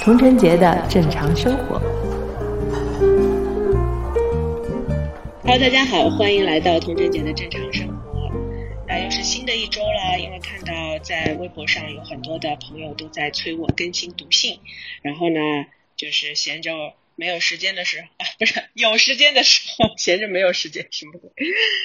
童晨杰的正常生活。Hello，大家好，欢迎来到童晨杰的正常生活。那又是新的一周了，因为看到在微博上有很多的朋友都在催我更新读信，然后呢，就是闲着。没有时间的时候啊，不是有时间的时候，闲着没有时间什么鬼？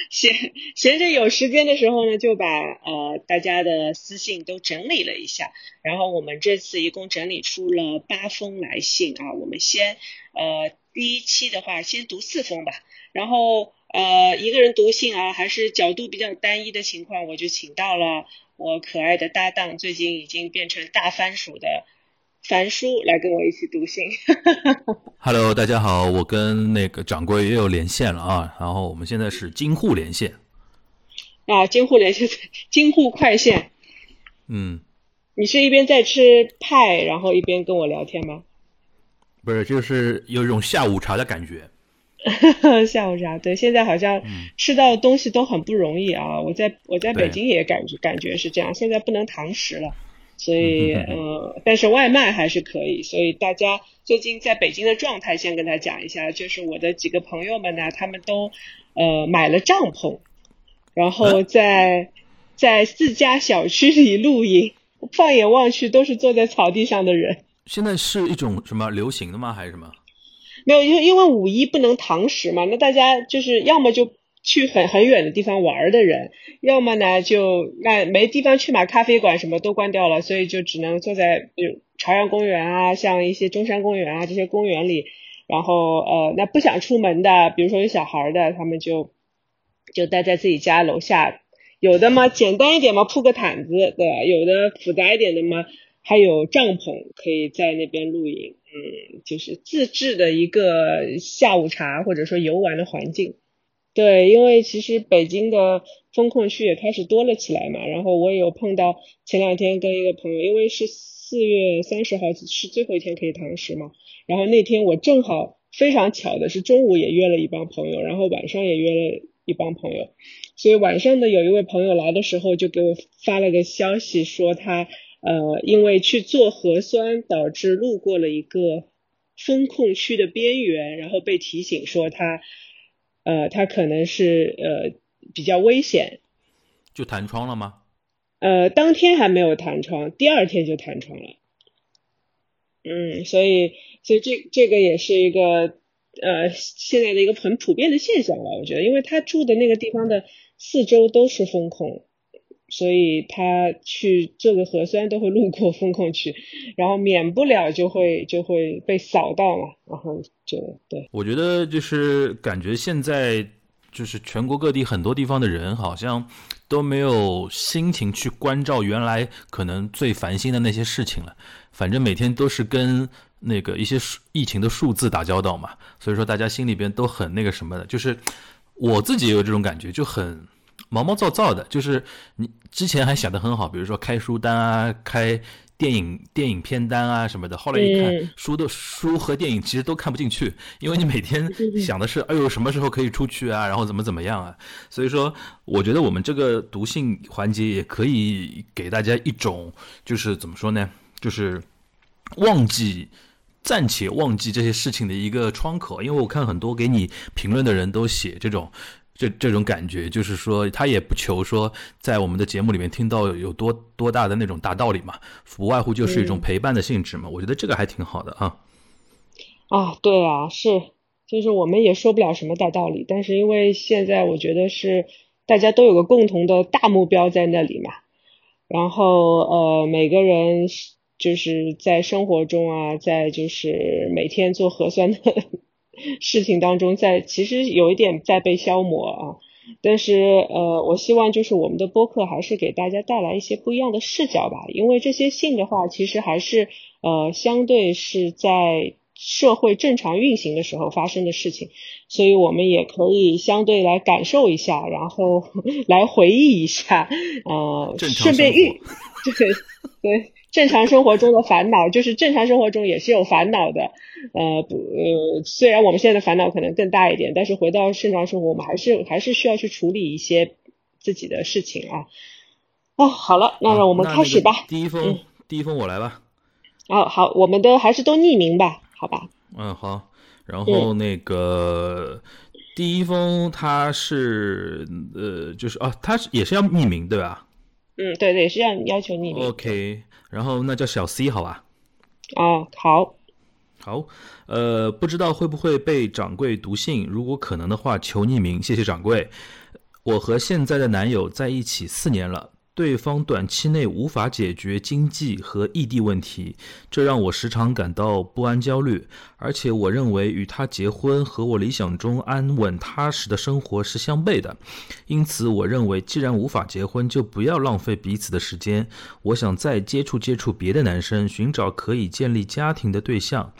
闲闲着有时间的时候呢，就把呃大家的私信都整理了一下。然后我们这次一共整理出了八封来信啊。我们先呃第一期的话，先读四封吧。然后呃一个人读信啊，还是角度比较单一的情况，我就请到了我可爱的搭档，最近已经变成大番薯的。樊叔来跟我一起读信。Hello，大家好，我跟那个掌柜也有连线了啊，然后我们现在是京沪连线。啊，京沪连线，京沪快线。嗯。你是一边在吃派，然后一边跟我聊天吗？不是，就是有一种下午茶的感觉。下午茶，对，现在好像吃到东西都很不容易啊。我在我在北京也感觉感觉是这样，现在不能堂食了。所以，呃，但是外卖还是可以。所以大家最近在北京的状态，先跟他讲一下，就是我的几个朋友们呢，他们都呃买了帐篷，然后在在自家小区里露营。放眼望去，都是坐在草地上的人。现在是一种什么流行的吗？还是什么？没有，因为因为五一不能堂食嘛，那大家就是要么就。去很很远的地方玩的人，要么呢就那没地方去嘛，咖啡馆什么都关掉了，所以就只能坐在比如朝阳公园啊，像一些中山公园啊这些公园里，然后呃那不想出门的，比如说有小孩的，他们就就待在自己家楼下，有的嘛简单一点嘛铺个毯子，对吧？有的复杂一点的嘛还有帐篷可以在那边露营，嗯，就是自制的一个下午茶或者说游玩的环境。对，因为其实北京的风控区也开始多了起来嘛，然后我也有碰到前两天跟一个朋友，因为是四月三十号是最后一天可以堂食嘛，然后那天我正好非常巧的是中午也约了一帮朋友，然后晚上也约了一帮朋友，所以晚上的有一位朋友来的时候就给我发了个消息说他呃因为去做核酸导致路过了一个风控区的边缘，然后被提醒说他。呃，他可能是呃比较危险，就弹窗了吗？呃，当天还没有弹窗，第二天就弹窗了。嗯，所以所以这这个也是一个呃现在的一个很普遍的现象吧，我觉得，因为他住的那个地方的四周都是风控。所以他去做个核酸都会路过风控区，然后免不了就会就会被扫到嘛，然后对。我觉得就是感觉现在就是全国各地很多地方的人好像都没有心情去关照原来可能最烦心的那些事情了，反正每天都是跟那个一些疫情的数字打交道嘛，所以说大家心里边都很那个什么的，就是我自己也有这种感觉，就很。毛毛躁躁的，就是你之前还想得很好，比如说开书单啊，开电影电影片单啊什么的。后来一看，书的书和电影其实都看不进去，因为你每天想的是，哎呦，什么时候可以出去啊，然后怎么怎么样啊。所以说，我觉得我们这个读信环节也可以给大家一种，就是怎么说呢，就是忘记暂且忘记这些事情的一个窗口。因为我看很多给你评论的人都写这种。这这种感觉就是说，他也不求说在我们的节目里面听到有多多大的那种大道理嘛，不外乎就是一种陪伴的性质嘛。我觉得这个还挺好的啊。啊，对啊，是，就是我们也说不了什么大道理，但是因为现在我觉得是大家都有个共同的大目标在那里嘛，然后呃，每个人就是在生活中啊，在就是每天做核酸的。事情当中，在其实有一点在被消磨啊，但是呃，我希望就是我们的播客还是给大家带来一些不一样的视角吧，因为这些信的话，其实还是呃相对是在社会正常运行的时候发生的事情，所以我们也可以相对来感受一下，然后 来回忆一下，呃，顺便运，对对。正常生活中的烦恼，就是正常生活中也是有烦恼的。呃，不，呃，虽然我们现在的烦恼可能更大一点，但是回到正常生活，我们还是还是需要去处理一些自己的事情啊。哦，好了，那让我们开始吧。第一封，第一封我来吧。哦，好，我们都还是都匿名吧，好吧。嗯，好。然后那个第一封他是呃，就是啊，他是也是要匿名对吧？嗯，对对，是要要求匿名。OK，然后那叫小 C 好吧？哦，好，好，呃，不知道会不会被掌柜读信，如果可能的话，求匿名，谢谢掌柜。我和现在的男友在一起四年了。对方短期内无法解决经济和异地问题，这让我时常感到不安、焦虑。而且，我认为与他结婚和我理想中安稳踏实的生活是相悖的。因此，我认为既然无法结婚，就不要浪费彼此的时间。我想再接触接触别的男生，寻找可以建立家庭的对象。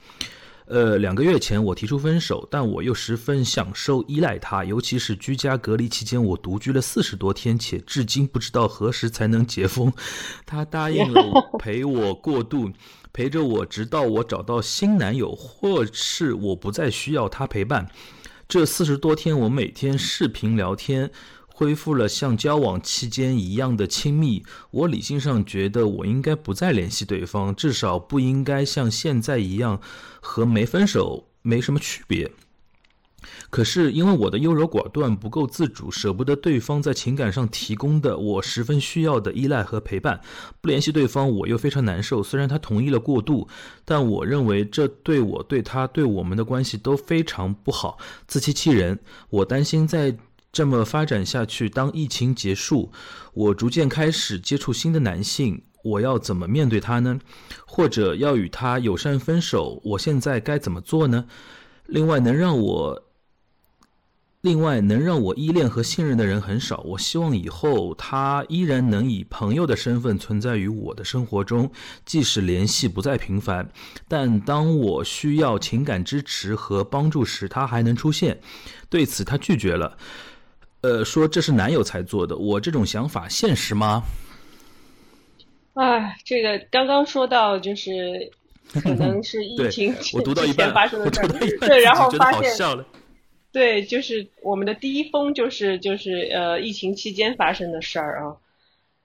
呃，两个月前我提出分手，但我又十分享受依赖他，尤其是居家隔离期间，我独居了四十多天，且至今不知道何时才能解封。他答应了陪我过渡，陪着我直到我找到新男友，或是我不再需要他陪伴。这四十多天，我每天视频聊天。恢复了像交往期间一样的亲密，我理性上觉得我应该不再联系对方，至少不应该像现在一样和没分手没什么区别。可是因为我的优柔寡断、不够自主，舍不得对方在情感上提供的我十分需要的依赖和陪伴，不联系对方我又非常难受。虽然他同意了过渡，但我认为这对我、对他、对我们的关系都非常不好，自欺欺人。我担心在。这么发展下去，当疫情结束，我逐渐开始接触新的男性，我要怎么面对他呢？或者要与他友善分手？我现在该怎么做呢？另外，能让我，另外能让我依恋和信任的人很少。我希望以后他依然能以朋友的身份存在于我的生活中，即使联系不再频繁，但当我需要情感支持和帮助时，他还能出现。对此，他拒绝了。呃，说这是男友才做的，我这种想法现实吗？哎，这个刚刚说到就是可能是疫情 期间发生的事儿，对，然后发现，对，就是我们的第一封就是就是呃疫情期间发生的事儿啊。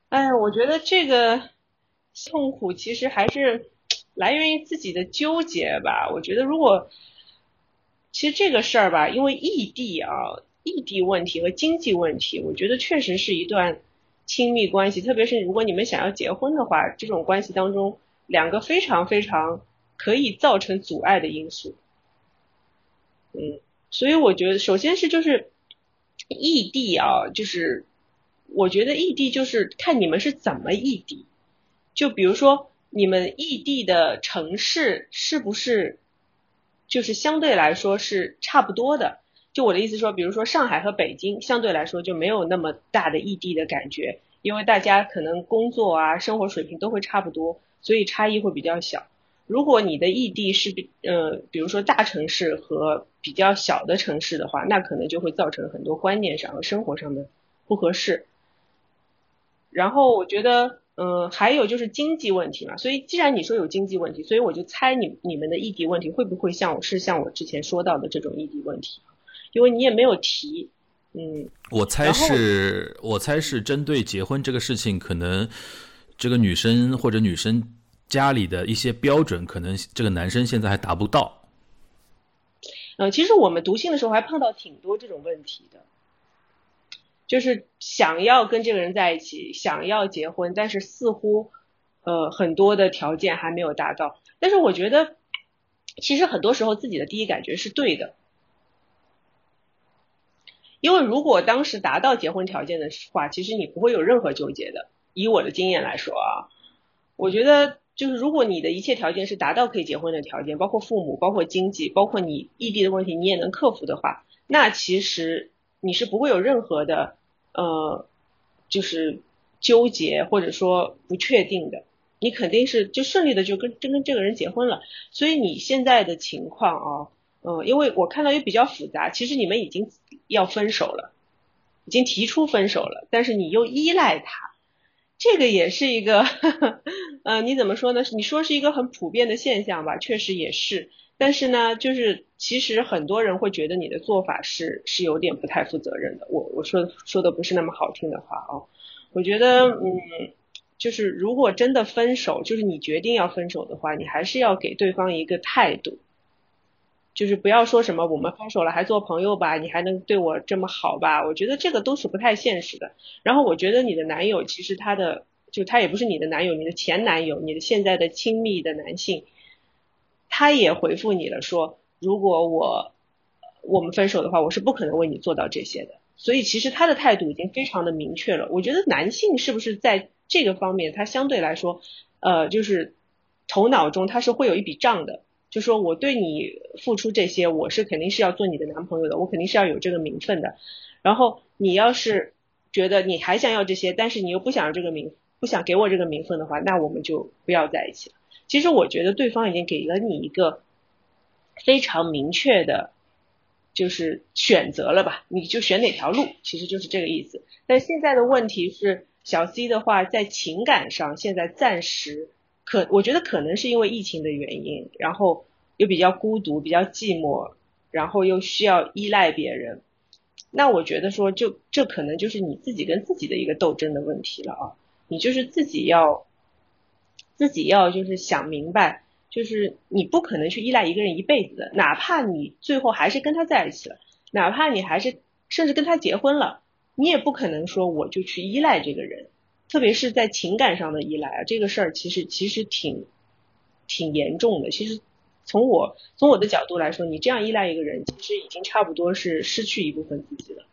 哎，我觉得这个痛苦其实还是来源于自己的纠结吧。我觉得如果其实这个事儿吧，因为异地啊。异地问题和经济问题，我觉得确实是一段亲密关系，特别是如果你们想要结婚的话，这种关系当中两个非常非常可以造成阻碍的因素。嗯，所以我觉得首先是就是异地啊，就是我觉得异地就是看你们是怎么异地，就比如说你们异地的城市是不是就是相对来说是差不多的。就我的意思说，比如说上海和北京相对来说就没有那么大的异地的感觉，因为大家可能工作啊、生活水平都会差不多，所以差异会比较小。如果你的异地是比呃，比如说大城市和比较小的城市的话，那可能就会造成很多观念上和生活上的不合适。然后我觉得，嗯，还有就是经济问题嘛。所以既然你说有经济问题，所以我就猜你你们的异地问题会不会像我是像我之前说到的这种异地问题？因为你也没有提，嗯，我猜是，我猜是针对结婚这个事情，可能这个女生或者女生家里的一些标准，可能这个男生现在还达不到。嗯，其实我们读信的时候还碰到挺多这种问题的，就是想要跟这个人在一起，想要结婚，但是似乎呃很多的条件还没有达到。但是我觉得，其实很多时候自己的第一感觉是对的。因为如果当时达到结婚条件的话，其实你不会有任何纠结的。以我的经验来说啊，我觉得就是如果你的一切条件是达到可以结婚的条件，包括父母、包括经济、包括你异地的问题，你也能克服的话，那其实你是不会有任何的呃，就是纠结或者说不确定的。你肯定是就顺利的就跟就跟这个人结婚了。所以你现在的情况啊，嗯，因为我看到也比较复杂，其实你们已经。要分手了，已经提出分手了，但是你又依赖他，这个也是一个，呃，你怎么说呢？你说是一个很普遍的现象吧，确实也是。但是呢，就是其实很多人会觉得你的做法是是有点不太负责任的。我我说说的不是那么好听的话哦，我觉得嗯，就是如果真的分手，就是你决定要分手的话，你还是要给对方一个态度，就是不要说什么我们分手了还做朋友吧，你还能对我这么好吧？我觉得这个都是不太现实的。然后我觉得你的男友其实他的就他也不是你的男友，你的前男友，你的现在的亲密的男性。他也回复你了，说如果我我们分手的话，我是不可能为你做到这些的。所以其实他的态度已经非常的明确了。我觉得男性是不是在这个方面，他相对来说，呃，就是头脑中他是会有一笔账的，就说我对你付出这些，我是肯定是要做你的男朋友的，我肯定是要有这个名分的。然后你要是觉得你还想要这些，但是你又不想要这个名，不想给我这个名分的话，那我们就不要在一起了。其实我觉得对方已经给了你一个非常明确的，就是选择了吧，你就选哪条路，其实就是这个意思。但现在的问题是，小 C 的话在情感上现在暂时可，我觉得可能是因为疫情的原因，然后又比较孤独、比较寂寞，然后又需要依赖别人。那我觉得说，就这可能就是你自己跟自己的一个斗争的问题了啊，你就是自己要。自己要就是想明白，就是你不可能去依赖一个人一辈子的，哪怕你最后还是跟他在一起了，哪怕你还是甚至跟他结婚了，你也不可能说我就去依赖这个人，特别是在情感上的依赖啊，这个事儿其实其实挺挺严重的。其实从我从我的角度来说，你这样依赖一个人，其实已经差不多是失去一部分自己了。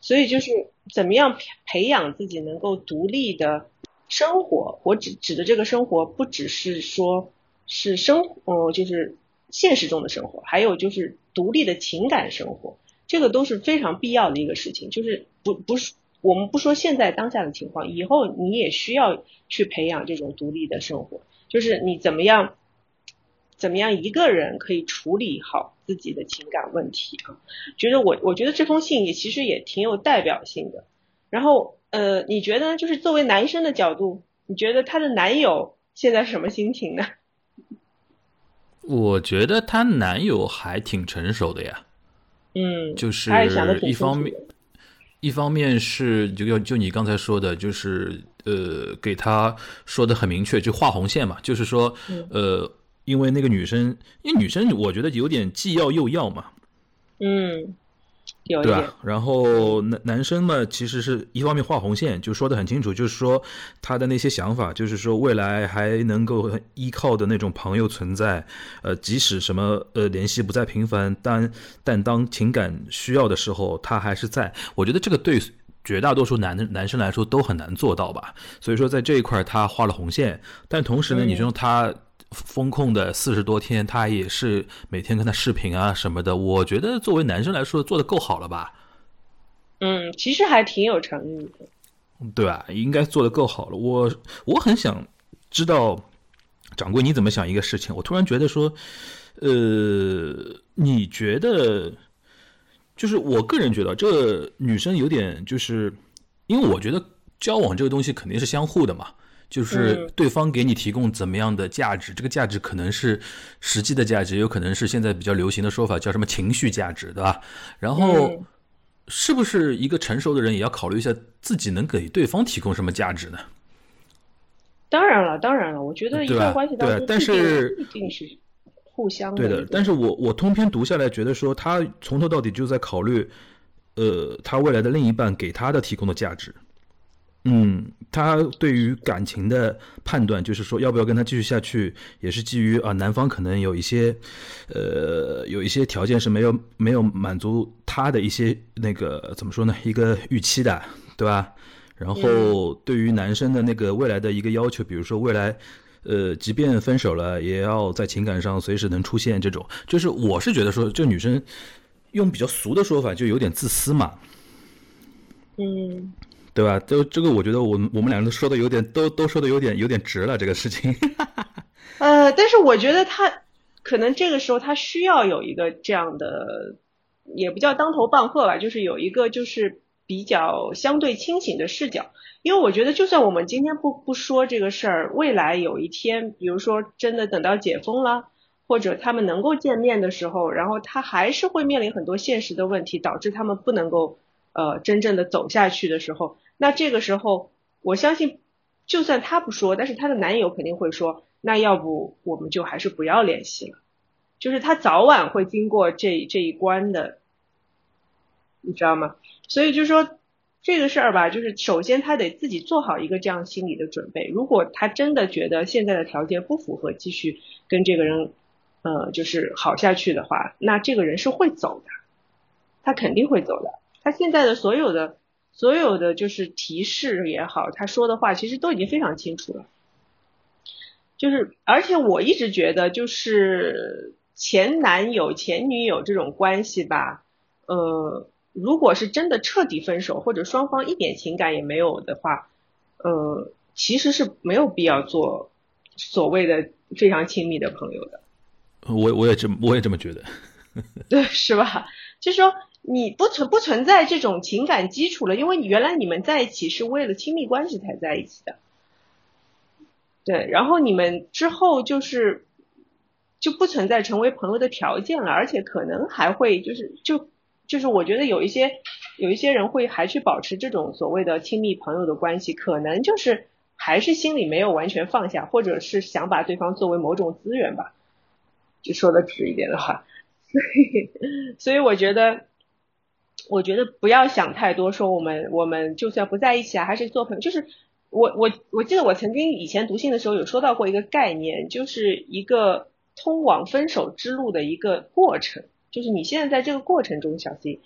所以就是怎么样培养自己能够独立的。生活，我指指的这个生活，不只是说是生，哦，就是现实中的生活，还有就是独立的情感生活，这个都是非常必要的一个事情。就是不不是我们不说现在当下的情况，以后你也需要去培养这种独立的生活。就是你怎么样，怎么样一个人可以处理好自己的情感问题啊？觉得我我觉得这封信也其实也挺有代表性的。然后。呃，你觉得就是作为男生的角度，你觉得她的男友现在什么心情呢？我觉得她男友还挺成熟的呀。嗯，就是一方面，一方面是就要就你刚才说的，就是呃，给他说的很明确，就画红线嘛，就是说呃，因为那个女生，因为女生我觉得有点既要又要嘛。嗯。对吧？然后男男生嘛，其实是一方面画红线，就说的很清楚，就是说他的那些想法，就是说未来还能够依靠的那种朋友存在，呃，即使什么呃联系不再频繁，但但当情感需要的时候，他还是在。我觉得这个对绝大多数男的男生来说都很难做到吧。所以说在这一块他画了红线，但同时呢，你说他。风控的四十多天，他也是每天跟他视频啊什么的。我觉得作为男生来说，做的够好了吧？嗯，其实还挺有诚意的。对吧？应该做的够好了。我我很想知道掌柜你怎么想一个事情。我突然觉得说，呃，你觉得就是我个人觉得这女生有点就是，因为我觉得交往这个东西肯定是相互的嘛。就是对方给你提供怎么样的价值，这个价值可能是实际的价值，有可能是现在比较流行的说法叫什么情绪价值，对吧？然后是不是一个成熟的人也要考虑一下自己能给对方提供什么价值呢？当然了，当然了，我觉得一段关系当中，但是一定是互相对的。但是我我通篇读下来，觉得说他从头到底就在考虑，呃，他未来的另一半给他的提供的价值。嗯，他对于感情的判断，就是说要不要跟他继续下去，也是基于啊，男方可能有一些，呃，有一些条件是没有没有满足他的一些那个怎么说呢，一个预期的，对吧？然后对于男生的那个未来的一个要求，比如说未来，呃，即便分手了，也要在情感上随时能出现这种，就是我是觉得说，这女生用比较俗的说法，就有点自私嘛。嗯。对吧？就这个，我觉得我们我们两个都说的有点，都都说的有点有点直了，这个事情。呃，但是我觉得他可能这个时候他需要有一个这样的，也不叫当头棒喝吧，就是有一个就是比较相对清醒的视角，因为我觉得就算我们今天不不说这个事儿，未来有一天，比如说真的等到解封了，或者他们能够见面的时候，然后他还是会面临很多现实的问题，导致他们不能够呃真正的走下去的时候，那这个时候我相信，就算她不说，但是她的男友肯定会说，那要不我们就还是不要联系了，就是他早晚会经过这这一关的。你知道吗？所以就说这个事儿吧，就是首先他得自己做好一个这样心理的准备。如果他真的觉得现在的条件不符合继续跟这个人，呃，就是好下去的话，那这个人是会走的，他肯定会走的。他现在的所有的所有的就是提示也好，他说的话其实都已经非常清楚了。就是而且我一直觉得，就是前男友前女友这种关系吧，呃。如果是真的彻底分手，或者双方一点情感也没有的话，呃，其实是没有必要做所谓的非常亲密的朋友的。我我也这么我也这么觉得。对，是吧？就是说你不存不存在这种情感基础了，因为你原来你们在一起是为了亲密关系才在一起的。对，然后你们之后就是就不存在成为朋友的条件了，而且可能还会就是就。就是我觉得有一些有一些人会还去保持这种所谓的亲密朋友的关系，可能就是还是心里没有完全放下，或者是想把对方作为某种资源吧，就说的直一点的话。所以，所以我觉得，我觉得不要想太多，说我们我们就算不在一起啊，还是做朋友。就是我我我记得我曾经以前读信的时候有说到过一个概念，就是一个通往分手之路的一个过程。就是你现在在这个过程中，小 C，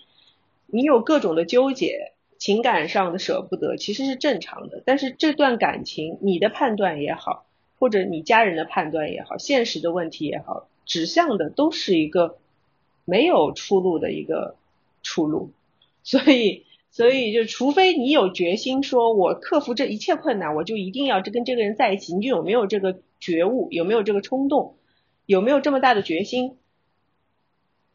你有各种的纠结，情感上的舍不得，其实是正常的。但是这段感情，你的判断也好，或者你家人的判断也好，现实的问题也好，指向的都是一个没有出路的一个出路。所以，所以就除非你有决心，说我克服这一切困难，我就一定要跟这个人在一起，你就有没有这个觉悟，有没有这个冲动，有没有这么大的决心？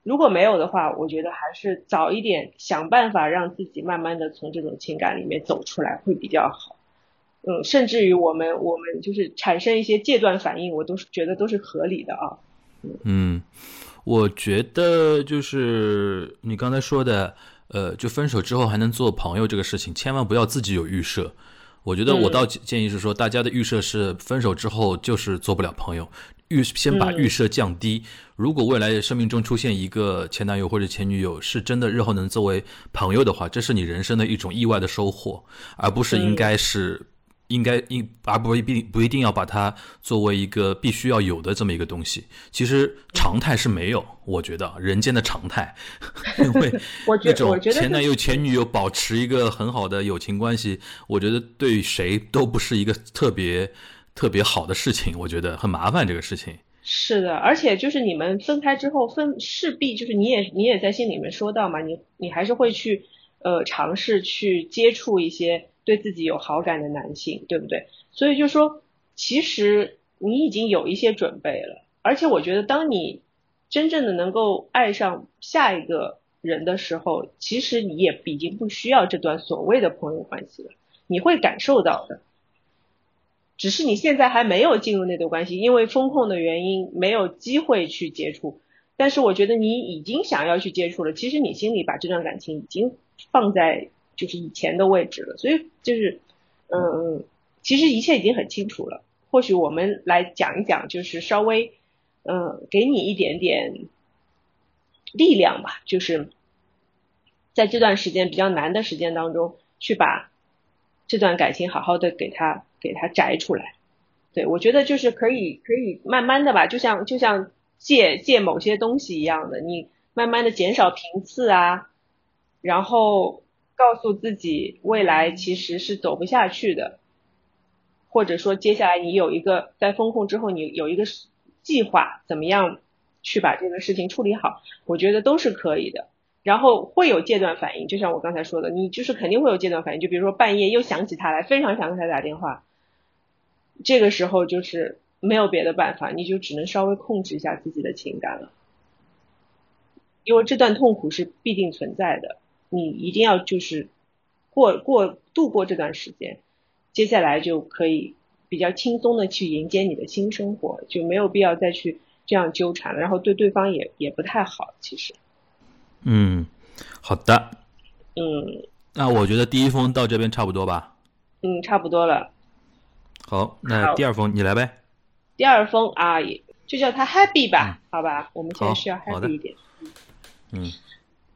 如果没有的话，我觉得还是早一点想办法让自己慢慢的从这种情感里面走出来会比较好。嗯，甚至于我们我们就是产生一些戒断反应，我都是觉得都是合理的啊。嗯，我觉得就是你刚才说的，呃，就分手之后还能做朋友这个事情，千万不要自己有预设。我觉得我倒建议是说，大家的预设是分手之后就是做不了朋友。预先把预设降低，如果未来生命中出现一个前男友或者前女友，是真的日后能作为朋友的话，这是你人生的一种意外的收获，而不是应该是。应该应而不一定不一定要把它作为一个必须要有的这么一个东西。其实常态是没有，我觉得人间的常态，因为那种前男友前女友保持一个很好的友情关系，我觉得对谁都不是一个特别特别好的事情。我觉得很麻烦这个事情。是的，而且就是你们分开之后分势必就是你也你也在信里面说到嘛，你你还是会去呃尝试去接触一些。对自己有好感的男性，对不对？所以就说，其实你已经有一些准备了，而且我觉得，当你真正的能够爱上下一个人的时候，其实你也已经不需要这段所谓的朋友关系了，你会感受到的。只是你现在还没有进入那段关系，因为风控的原因，没有机会去接触。但是我觉得你已经想要去接触了，其实你心里把这段感情已经放在。就是以前的位置了，所以就是，嗯，其实一切已经很清楚了。或许我们来讲一讲，就是稍微，嗯，给你一点点力量吧，就是在这段时间比较难的时间当中，去把这段感情好好的给它给它摘出来。对我觉得就是可以可以慢慢的吧，就像就像戒戒某些东西一样的，你慢慢的减少频次啊，然后。告诉自己未来其实是走不下去的，或者说接下来你有一个在风控之后你有一个计划，怎么样去把这个事情处理好，我觉得都是可以的。然后会有戒断反应，就像我刚才说的，你就是肯定会有戒断反应。就比如说半夜又想起他来，非常想跟他打电话，这个时候就是没有别的办法，你就只能稍微控制一下自己的情感了，因为这段痛苦是必定存在的。你一定要就是过过度过这段时间，接下来就可以比较轻松的去迎接你的新生活，就没有必要再去这样纠缠了，然后对对方也也不太好，其实。嗯，好的。嗯那我觉得第一封到这边差不多吧。嗯，差不多了。好，那第二封你来呗。第二封啊，也就叫他 Happy 吧，好吧，我们现在需要 Happy 一点。嗯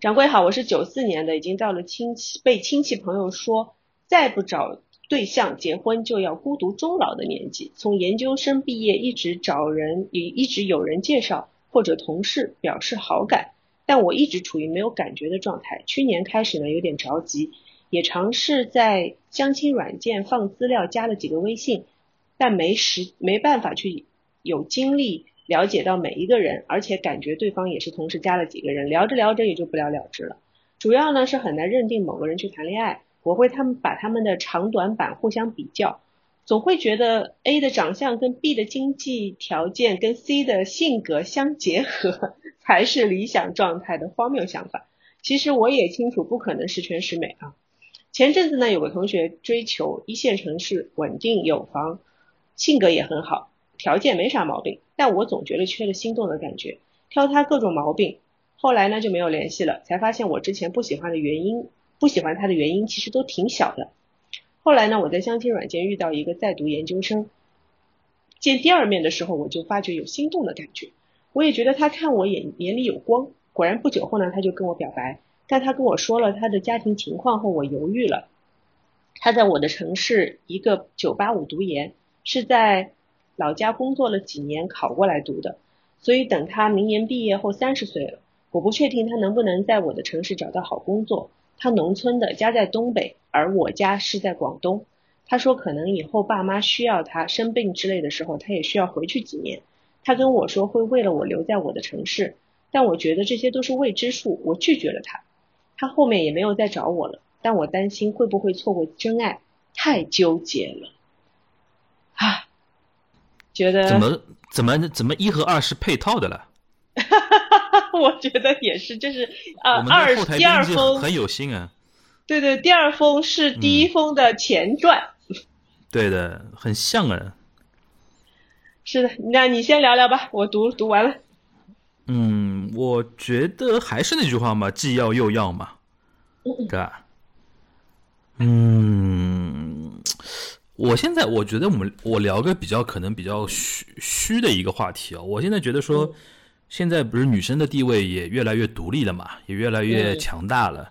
掌柜好，我是九四年的，已经到了亲戚被亲戚朋友说再不找对象结婚就要孤独终老的年纪。从研究生毕业一直找人，也一直有人介绍或者同事表示好感，但我一直处于没有感觉的状态。去年开始呢，有点着急，也尝试在相亲软件放资料，加了几个微信，但没时没办法去有精力了解到每一个人，而且感觉对方也是同时加了几个人，聊着聊着也就不了了之了。主要呢是很难认定某个人去谈恋爱，我会他们把他们的长短板互相比较，总会觉得 A 的长相跟 B 的经济条件跟 C 的性格相结合 才是理想状态的荒谬想法。其实我也清楚不可能十全十美啊。前阵子呢，有个同学追求一线城市，稳定有房，性格也很好，条件没啥毛病，但我总觉得缺了心动的感觉，挑他各种毛病。后来呢就没有联系了，才发现我之前不喜欢的原因，不喜欢他的原因其实都挺小的。后来呢，我在相亲软件遇到一个在读研究生，见第二面的时候，我就发觉有心动的感觉，我也觉得他看我眼眼里有光。果然不久后呢，他就跟我表白，但他跟我说了他的家庭情况后，我犹豫了。他在我的城市一个985读研，是在老家工作了几年考过来读的，所以等他明年毕业后三十岁了，我不确定他能不能在我的城市找到好工作。他农村的，家在东北，而我家是在广东。他说可能以后爸妈需要他生病之类的时候，他也需要回去几年。他跟我说会为了我留在我的城市，但我觉得这些都是未知数，我拒绝了他。他后面也没有再找我了，但我担心会不会错过真爱，太纠结了。啊，觉得怎么怎么怎么一和二是配套的了？我觉得也是，就是呃二第二封很有心啊。对对，第二封是第一封的前传。对的，很像啊。是的，那你先聊聊吧，我读读完了。嗯，我觉得还是那句话嘛，既要又要嘛，对吧？嗯，我现在我觉得我们我聊个比较可能比较虚虚的一个话题啊、我现在觉得说，现在不是女生的地位也越来越独立了嘛，也越来越嗯强大了，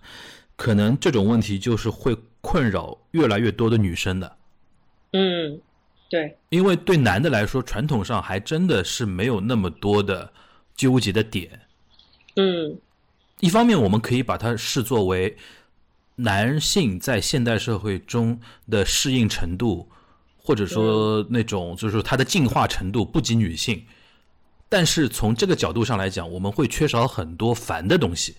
可能这种问题就是会困扰越来越多的女生的。嗯，对，因为对男的来说，传统上还真的是没有那么多的纠结的点。嗯一方面，我们可以把它视作为男性在现代社会中的适应程度，或者说那种就是他的进化程度不及女性。但是从这个角度上来讲，我们会缺少很多烦的东西。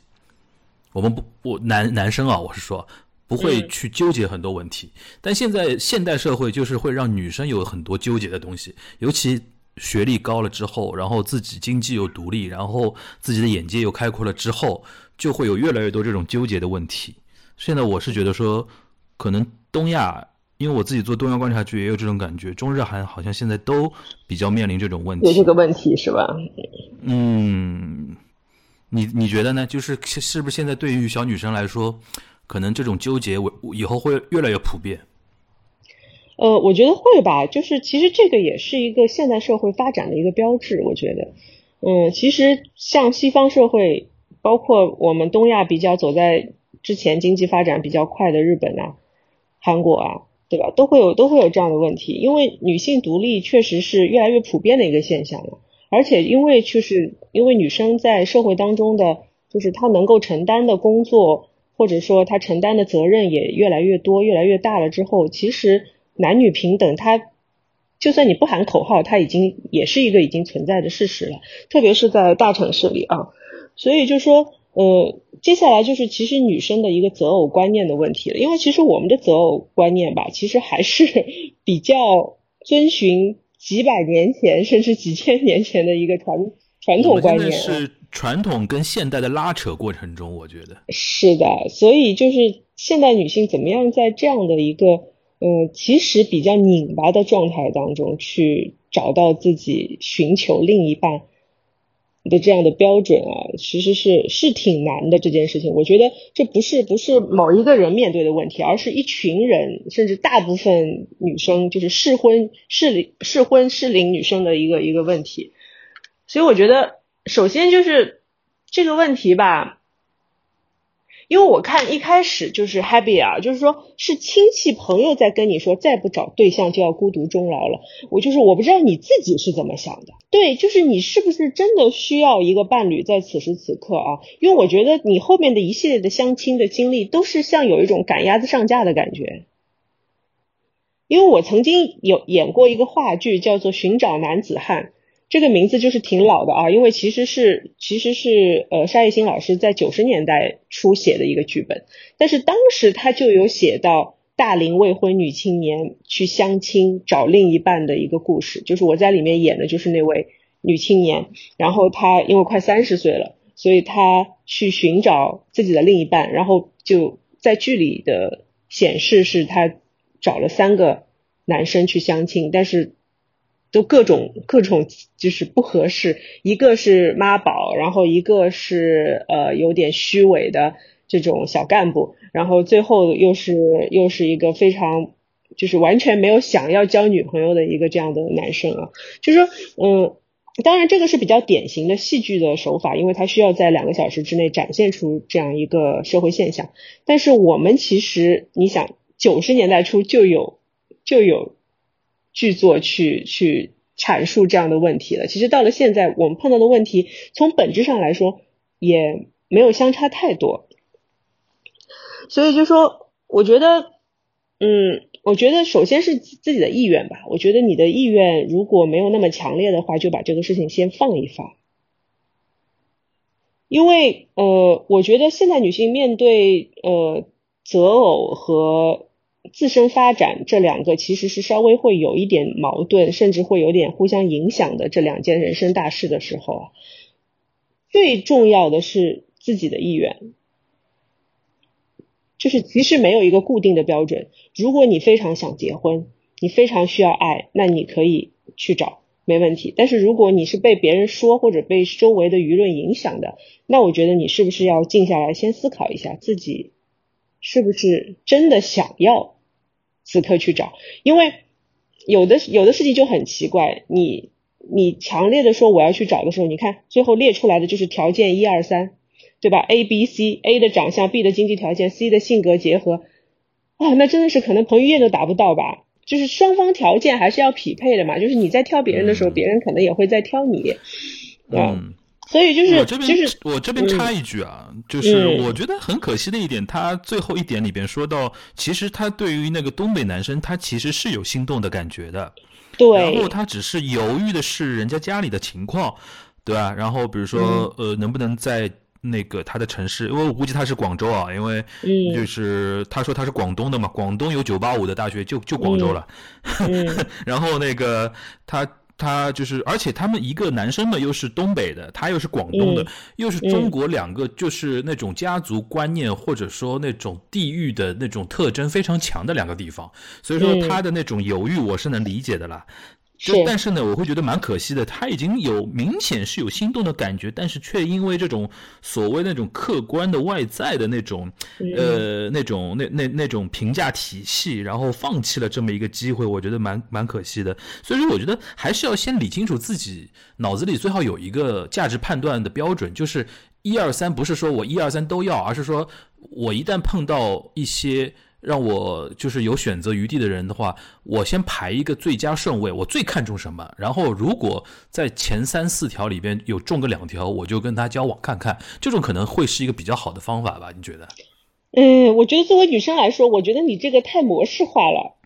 我们不，我男男生啊，我是说不会嗯去纠结很多问题。但现在现代社会就是会让女生有很多纠结的东西，尤其学历高了之后，然后自己经济又独立，然后自己的眼界又开阔了之后，就会有越来越多这种纠结的问题。现在我是觉得说，可能东亚，因为我自己做东亚观察局也有这种感觉，中日韩好像现在都比较面临这种问题。有这个问题是吧？嗯，你你觉得呢？就是是是不是现在对于小女生来说，可能这种纠结我以后会越来越普遍？呃，我觉得会吧，就是其实这个也是一个现代社会发展的一个标志。我觉得，嗯，其实像西方社会，包括我们东亚比较走在之前经济发展比较快的日本啊、韩国啊，对吧？都会有都会有这样的问题，因为女性独立确实是越来越普遍的一个现象了。而且因为就是因为女生在社会当中的，就是她能够承担的工作，或者说她承担的责任也越来越多、越来越大了之后，其实男女平等，它就算你不喊口号，它已经也是一个已经存在的事实了。特别是在大城市里啊，所以就说，呃，接下来就是其实女生的一个择偶观念的问题了。因为其实我们的择偶观念吧，其实还是 比较遵循几百年前甚至几千年前的一个传传统观念是传统跟现代的拉扯过程中，我觉得是的。所以就是现代女性怎么样在这样的一个呃其实比较拧巴的状态当中去找到自己寻求另一半。的这样的标准啊，其实是是挺难的这件事情。我觉得这不是不是某一个人面对的问题，而是一群人，甚至大部分女生，就是适婚适龄适婚适龄女生的一个一个问题。所以我觉得，首先就是这个问题吧。因为我看一开始就是 happy 啊，就是说是亲戚朋友在跟你说，再不找对象就要孤独终老了。我就是我不知道你自己是怎么想的。对，就是你是不是真的需要一个伴侣在此时此刻啊？因为我觉得你后面的一系列的相亲的经历都是像有一种赶鸭子上架的感觉。因为我曾经有演过一个话剧，叫做《寻找男子汉》。这个名字就是挺老的啊，因为其实是其实是呃沙叶新老师在九十年代初写的一个剧本，但是当时他就有写到大龄未婚女青年去相亲找另一半的一个故事，就是我在里面演的就是那位女青年，然后她因为快三十岁了，所以她去寻找自己的另一半，然后就在剧里的显示是她找了三个男生去相亲，但是。都各种各种就是不合适，一个是妈宝，然后一个是呃有点虚伪的这种小干部，然后最后又是又是一个非常就是完全没有想要交女朋友的一个这样的男生啊，就是说嗯，当然这个是比较典型的戏剧的手法，因为它需要在两个小时之内展现出这样一个社会现象，但是我们其实你想九十年代初就有就有。剧作去去阐述这样的问题了。其实到了现在，我们碰到的问题从本质上来说也没有相差太多。所以就说，我觉得，嗯，我觉得首先是自己的意愿吧。我觉得你的意愿如果没有那么强烈的话，就把这个事情先放一放。因为呃，我觉得现在女性面对呃择偶和自身发展这两个其实是稍微会有一点矛盾，甚至会有点互相影响的这两件人生大事的时候啊，最重要的是自己的意愿，就是其实没有一个固定的标准。如果你非常想结婚，你非常需要爱，那你可以去找，没问题。但是如果你是被别人说或者被周围的舆论影响的，那我觉得你是不是要静下来先思考一下自己。是不是真的想要此刻去找？因为有的有的事情就很奇怪，你你强烈的说我要去找的时候，你看最后列出来的就是条件一二三，对吧？A B C，A 的长相，B 的经济条件，C 的性格结合，啊，那真的是可能彭于晏都达不到吧？就是双方条件还是要匹配的嘛。就是你在挑别人的时候，别人可能也会在挑你，嗯。所以就是我这边就是我这边插一句啊，就是我觉得很可惜的一点，他最后一点里边说到，其实他对于那个东北男生，他其实是有心动的感觉的，对，然后他只是犹豫的是人家家里的情况，对吧？然后比如说呃，能不能在那个他的城市，因为我估计他是广州啊，因为就是他说他是广东的嘛，广东有九八五的大学就就广州了，然后那个他。他就是，而且他们一个男生嘛，又是东北的，他又是广东的，又是中国两个，就是那种家族观念或者说那种地域的那种特征非常强的两个地方，所以说他的那种犹豫，我是能理解的啦。就但是呢，我会觉得蛮可惜的，他已经有明显是有心动的感觉，但是却因为这种所谓那种客观的外在的那种呃那种那那那种评价体系，然后放弃了这么一个机会，我觉得蛮蛮可惜的。所以说，我觉得还是要先理清楚自己脑子里最好有一个价值判断的标准，就是一二三，不是说我一二三都要，而是说我一旦碰到一些。让我就是有选择余地的人的话，我先排一个最佳顺位，我最看重什么？然后如果在前三四条里边有中个两条，我就跟他交往看看，这种可能会是一个比较好的方法吧？你觉得？嗯，我觉得作为女生来说，我觉得你这个太模式化了。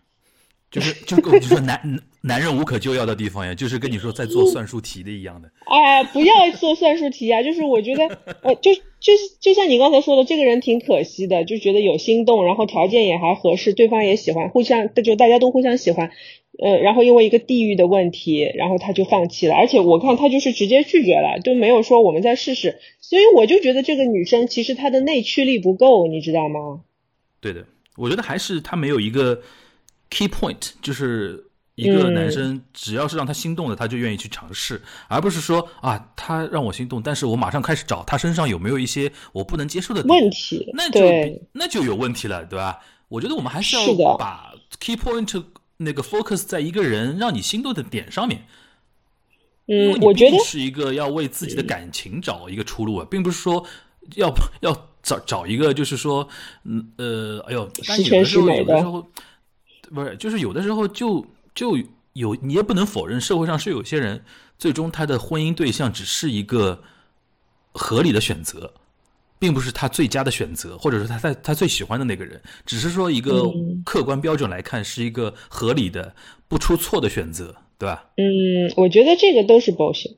就是就就说男 男人无可救药的地方呀，就是跟你说在做算术题的一样的。哎，不要做算术题啊！就是我觉得，呃，就就是就像你刚才说的，这个人挺可惜的，就觉得有心动，然后条件也还合适，对方也喜欢，互相就大家都互相喜欢。呃，然后因为一个地域的问题，然后他就放弃了，而且我看他就是直接拒绝了，都没有说我们再试试，所以我就觉得这个女生其实她的内驱力不够，你知道吗？对的，我觉得还是她没有一个 key point，就是一个男生只要是让他心动的，他就愿意去尝试，而不是说啊，他让我心动，但是我马上开始找他身上有没有一些我不能接受的问题，那就那就有问题了，对吧？我觉得我们还是要把 key point。那个 focus 在一个人让你心动的点上面，嗯，我觉得是一个要为自己的感情找一个出路啊，并不是说要要找找一个就是说，嗯呃，哎呦，但有的时候有的时候不是，就是有的时候就就有你也不能否认社会上是有些人最终他的婚姻对象只是一个合理的选择。并不是他最佳的选择，或者是他在他最喜欢的那个人，只是说一个客观标准来看是一个合理的、不出错的选择，对吧？嗯，我觉得这个都是 bullshit，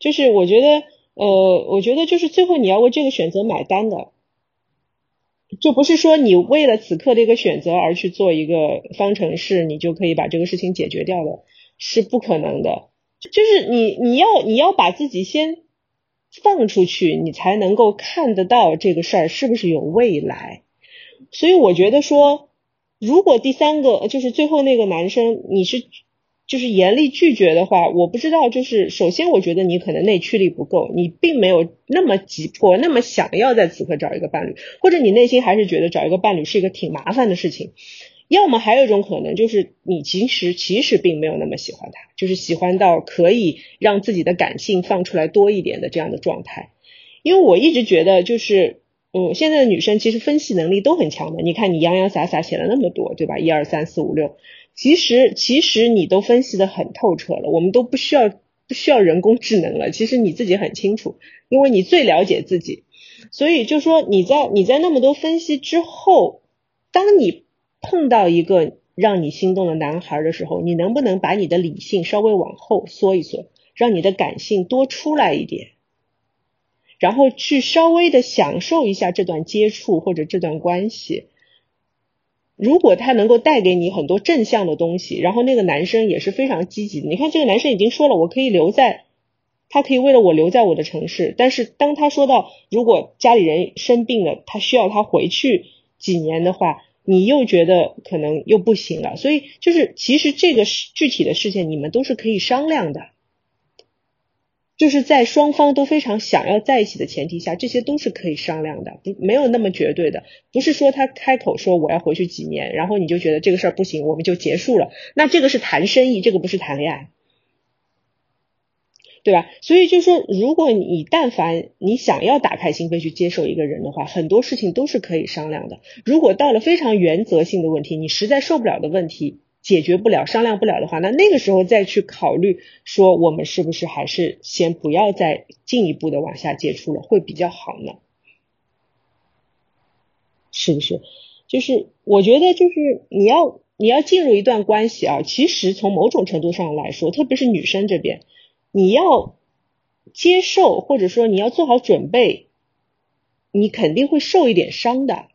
就是我觉得，呃，我觉得就是最后你要为这个选择买单的，就不是说你为了此刻的一个选择而去做一个方程式，你就可以把这个事情解决掉的，是不可能的。就是你你要你要把自己先。放出去，你才能够看得到这个事儿是不是有未来。所以我觉得说，如果第三个就是最后那个男生，你是就是严厉拒绝的话，我不知道。就是首先，我觉得你可能内驱力不够，你并没有那么急迫，那么想要在此刻找一个伴侣，或者你内心还是觉得找一个伴侣是一个挺麻烦的事情。要么还有一种可能，就是你其实其实并没有那么喜欢他，就是喜欢到可以让自己的感性放出来多一点的这样的状态。因为我一直觉得，就是嗯，现在的女生其实分析能力都很强的。你看你洋洋洒洒写了那么多，对吧？一二三四五六，其实其实你都分析的很透彻了，我们都不需要不需要人工智能了。其实你自己很清楚，因为你最了解自己。所以就说你在你在那么多分析之后，当你。碰到一个让你心动的男孩的时候，你能不能把你的理性稍微往后缩一缩，让你的感性多出来一点，然后去稍微的享受一下这段接触或者这段关系。如果他能够带给你很多正向的东西，然后那个男生也是非常积极的。你看这个男生已经说了，我可以留在，他可以为了我留在我的城市。但是当他说到如果家里人生病了，他需要他回去几年的话。你又觉得可能又不行了，所以就是其实这个具体的事情你们都是可以商量的，就是在双方都非常想要在一起的前提下，这些都是可以商量的，不没有那么绝对的，不是说他开口说我要回去几年，然后你就觉得这个事儿不行，我们就结束了，那这个是谈生意，这个不是谈恋爱。对吧？所以就说，如果你但凡你想要打开心扉去接受一个人的话，很多事情都是可以商量的。如果到了非常原则性的问题，你实在受不了的问题，解决不了、商量不了的话，那那个时候再去考虑说，我们是不是还是先不要再进一步的往下接触了，会比较好呢？是不是？就是我觉得，就是你要你要进入一段关系啊，其实从某种程度上来说，特别是女生这边。你要接受，或者说你要做好准备，你肯定会受一点伤的。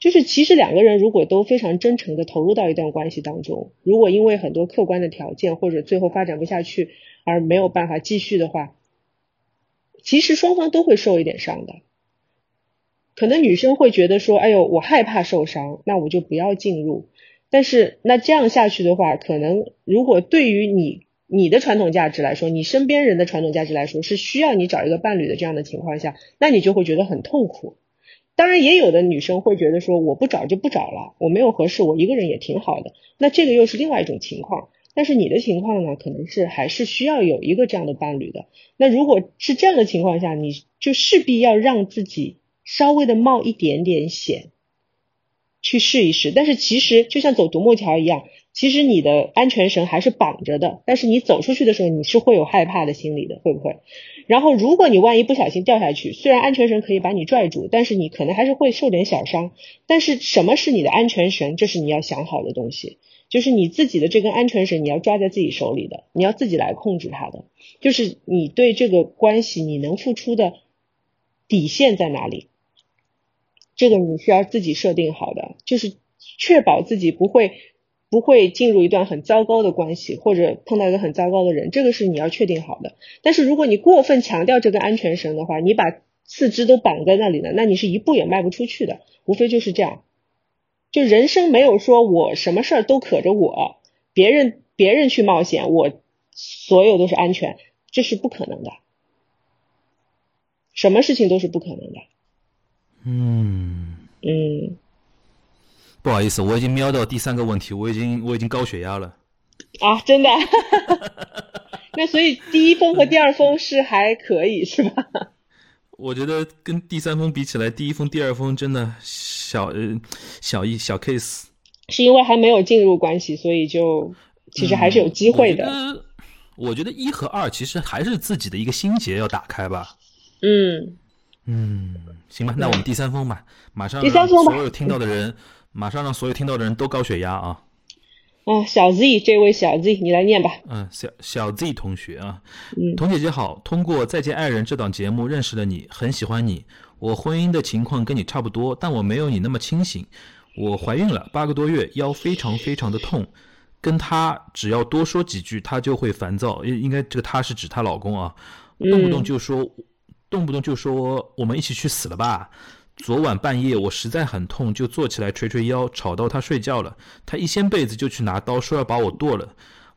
就是其实两个人如果都非常真诚的投入到一段关系当中，如果因为很多客观的条件或者最后发展不下去而没有办法继续的话，其实双方都会受一点伤的。可能女生会觉得说：“哎呦，我害怕受伤，那我就不要进入。”但是那这样下去的话，可能如果对于你你的传统价值来说，你身边人的传统价值来说，是需要你找一个伴侣的这样的情况下，那你就会觉得很痛苦。当然，也有的女生会觉得说，我不找就不找了，我没有合适，我一个人也挺好的。那这个又是另外一种情况。但是你的情况呢，可能是还是需要有一个这样的伴侣的。那如果是这样的情况下，你就势必要让自己稍微的冒一点点险。去试一试，但是其实就像走独木桥一样，其实你的安全绳还是绑着的。但是你走出去的时候，你是会有害怕的心理的，会不会？然后如果你万一不小心掉下去，虽然安全绳可以把你拽住，但是你可能还是会受点小伤。但是什么是你的安全绳？这是你要想好的东西，就是你自己的这根安全绳，你要抓在自己手里的，你要自己来控制它的。就是你对这个关系你能付出的底线在哪里？这个你需要自己设定好的，就是确保自己不会不会进入一段很糟糕的关系，或者碰到一个很糟糕的人，这个是你要确定好的。但是如果你过分强调这个安全绳的话，你把四肢都绑在那里了，那你是一步也迈不出去的。无非就是这样，就人生没有说我什么事儿都可着我，别人别人去冒险，我所有都是安全，这是不可能的。什么事情都是不可能的。嗯嗯，不好意思，我已经瞄到第三个问题，我已经我已经高血压了。啊，真的？那所以第一封和第二封是还可以是吧？我觉得跟第三封比起来，第一封、第二封真的小呃小一小 case。是因为还没有进入关系，所以就其实还是有机会的。嗯、我觉得一和二其实还是自己的一个心结要打开吧。嗯嗯，行吧，那我们第三封吧，马上第三封吧所有听到的人，马上让所有听到的人都高血压啊。啊，小 Z 这位小 Z，你来念吧。嗯，小小 Z 同学啊，嗯童姐姐好，通过《再见爱人》这档节目认识了你，很喜欢你。我婚姻的情况跟你差不多，但我没有你那么清醒。我怀孕了八个多月，腰非常非常的痛，跟他只要多说几句，他就会烦躁。应应该这个他是指她老公啊，动不动就说，动不动就说我们一起去死了吧。昨晚半夜我实在很痛，就坐起来捶捶腰，吵到他睡觉了。他一掀被子就去拿刀，说要把我剁了。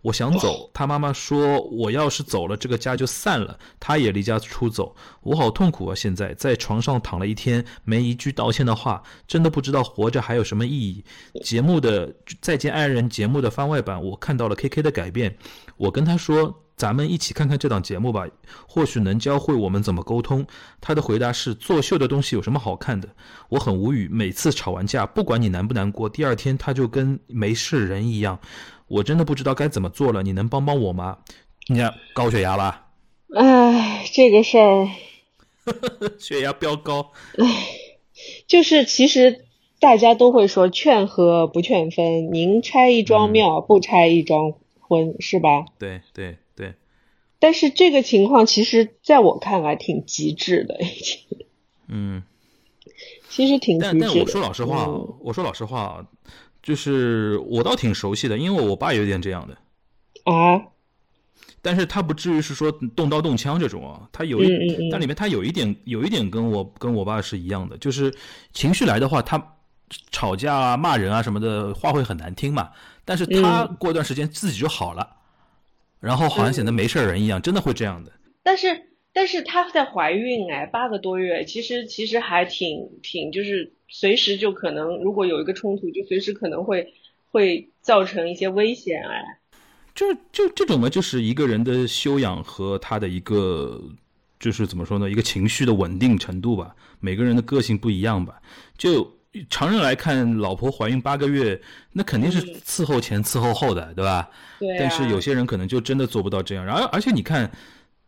我想走，他妈妈说我要是走了，这个家就散了，他也离家出走。我好痛苦啊！现在在床上躺了一天，没一句道歉的话，真的不知道活着还有什么意义。节目的《再见爱人》节目的番外版，我看到了 K K 的改变。我跟他说。咱们一起看看这档节目吧，或许能教会我们怎么沟通。他的回答是：作秀的东西有什么好看的？我很无语。每次吵完架，不管你难不难过，第二天他就跟没事人一样。我真的不知道该怎么做了，你能帮帮我吗？你看高血压吧？哎，这个事儿，血压飙高。唉，就是其实大家都会说劝和不劝分，宁拆一桩庙，不拆一桩婚，是吧？对对对。但是这个情况，其实在我看来挺极致的，已经。嗯。其实挺极致但但我说老实话，嗯、我说老实话，就是我倒挺熟悉的，因为我爸有点这样的。啊。但是他不至于是说动刀动枪这种啊，他有一，嗯嗯嗯但里面他有一点，有一点跟我跟我爸是一样的，就是情绪来的话，他吵架啊、骂人啊什么的话会很难听嘛。但是他过一段时间自己就好了，然后好像显得没事人一样，真的会这样的。但是但是她在怀孕哎，八个多月，其实其实还挺挺就是随时就可能，如果有一个冲突，就随时可能会会造成一些危险哎。就就这种嘛，就是一个人的修养和他的一个就是怎么说呢，一个情绪的稳定程度吧。每个人的个性不一样吧。就常人来看，老婆怀孕八个月，那肯定是伺候前伺候后的，对吧？对、啊。但是有些人可能就真的做不到这样。然后，而且你看，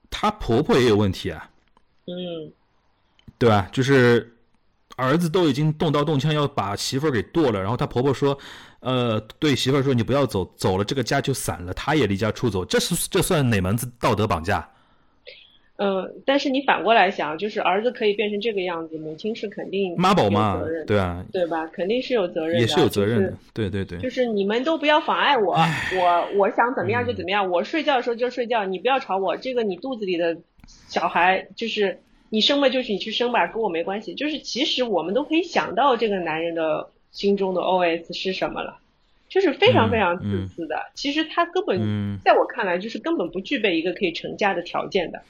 她婆婆也有问题啊。嗯。对吧？就是儿子都已经动刀动枪要把媳妇儿给剁了，然后她婆婆说。呃，对媳妇儿说你不要走，走了这个家就散了，她也离家出走，这是这算哪门子道德绑架？嗯，但是你反过来想，就是儿子可以变成这个样子，母亲是肯定妈宝嘛，对啊，对吧？肯定是有责任的，也是有责任的，就是、对对对，就是你们都不要妨碍我，我我想怎么样就怎么样，嗯、我睡觉的时候就睡觉，你不要吵我，这个你肚子里的小孩就是你生吧，就是你去生吧，跟我没关系。就是其实我们都可以想到这个男人的。心中的 OS 是什么了？就是非常非常自私的。嗯嗯、其实他根本，嗯、在我看来，就是根本不具备一个可以成家的条件的。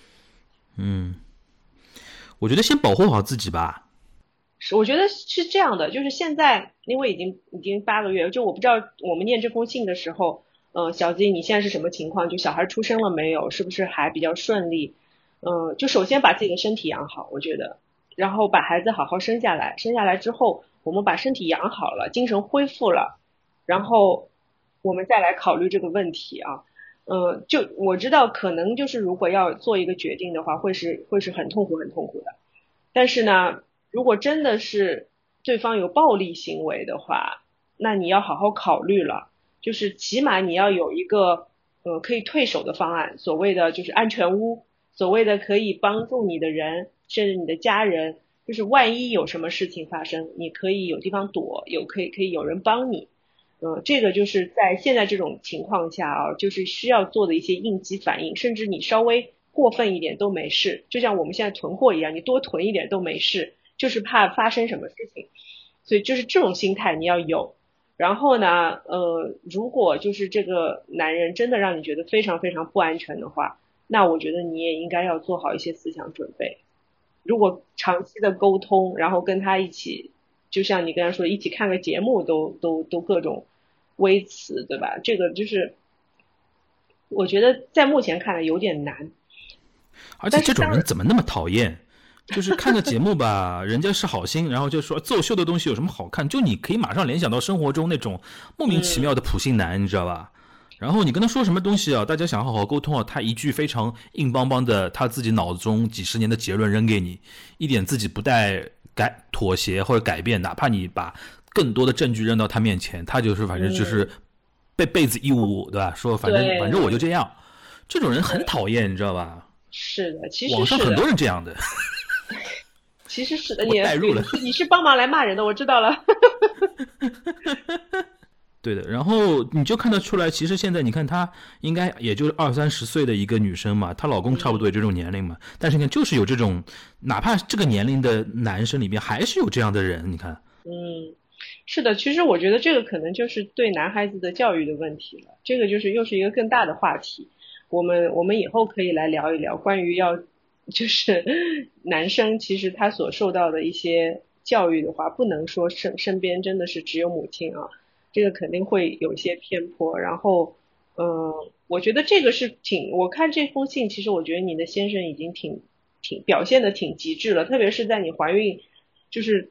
嗯，我觉得先保护好自己吧。是，我觉得是这样的。就是现在，因为已经已经八个月，就我不知道我们念这封信的时候，嗯、小金你现在是什么情况？就小孩出生了没有？是不是还比较顺利？嗯、就首先把自己的身体养好，我觉得，然后把孩子好好生下来，生下来之后。我们把身体养好了，精神恢复了，然后我们再来考虑这个问题啊。嗯，就我知道，可能就是如果要做一个决定的话，会是会是很痛苦很痛苦的。但是呢，如果真的是对方有暴力行为的话，那你要好好考虑了。就是起码你要有一个呃可以退守的方案，所谓的就是安全屋，所谓的可以帮助你的人，甚至你的家人。就是万一有什么事情发生，你可以有地方躲，有可以可以有人帮你。嗯，这个就是在现在这种情况下啊，就是需要做的一些应急反应，甚至你稍微过分一点都没事，就像我们现在囤货一样，你多囤一点都没事，就是怕发生什么事情。所以就是这种心态你要有。然后呢，呃，如果就是这个男人真的让你觉得非常非常不安全的话，那我觉得你也应该要做好一些思想准备。如果长期的沟通，然后跟他一起，就像你刚才说，一起看个节目，都都都各种。微词对吧？这个就是，我觉得在目前看来有点难。而且这种人怎么那么讨厌？就是看个节目吧，人家是好心，然后就说作秀的东西有什么好看？就你可以马上联想到生活中那种莫名其妙的普信男，你知道吧？然后你跟他说什么东西啊？大家想好好沟通啊，他一句非常硬邦邦的他自己脑子中几十年的结论扔给你，一点自己不带改妥协或者改变，哪怕你把。更多的证据扔到他面前，他就是反正就是被被子一捂，对吧？说反正反正我就这样，这种人很讨厌，你知道吧？是的，其实网上很多人这样的。其实是的，你代入了，你是帮忙来骂人的，我知道了。对的，然后你就看得出来，其实现在你看她应该也就是二三十岁的一个女生嘛，她老公差不多也这种年龄嘛，但是你看就是有这种，哪怕这个年龄的男生里面还是有这样的人，你看，嗯。是的，其实我觉得这个可能就是对男孩子的教育的问题了。这个就是又是一个更大的话题。我们我们以后可以来聊一聊关于要，就是 男生其实他所受到的一些教育的话，不能说身身边真的是只有母亲啊，这个肯定会有一些偏颇。然后，嗯，我觉得这个是挺，我看这封信，其实我觉得你的先生已经挺挺表现的挺极致了，特别是在你怀孕，就是。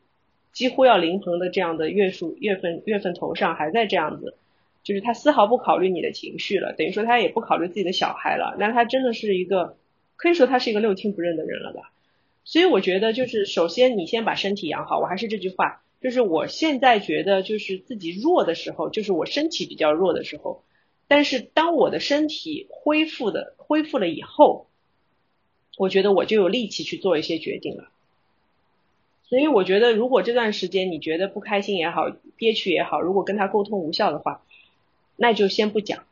几乎要临盆的这样的月数月份月份头上还在这样子，就是他丝毫不考虑你的情绪了，等于说他也不考虑自己的小孩了，那他真的是一个可以说他是一个六亲不认的人了吧？所以我觉得就是首先你先把身体养好，我还是这句话，就是我现在觉得就是自己弱的时候，就是我身体比较弱的时候，但是当我的身体恢复的恢复了以后，我觉得我就有力气去做一些决定了。所以我觉得，如果这段时间你觉得不开心也好，憋屈也好，如果跟他沟通无效的话，那就先不讲，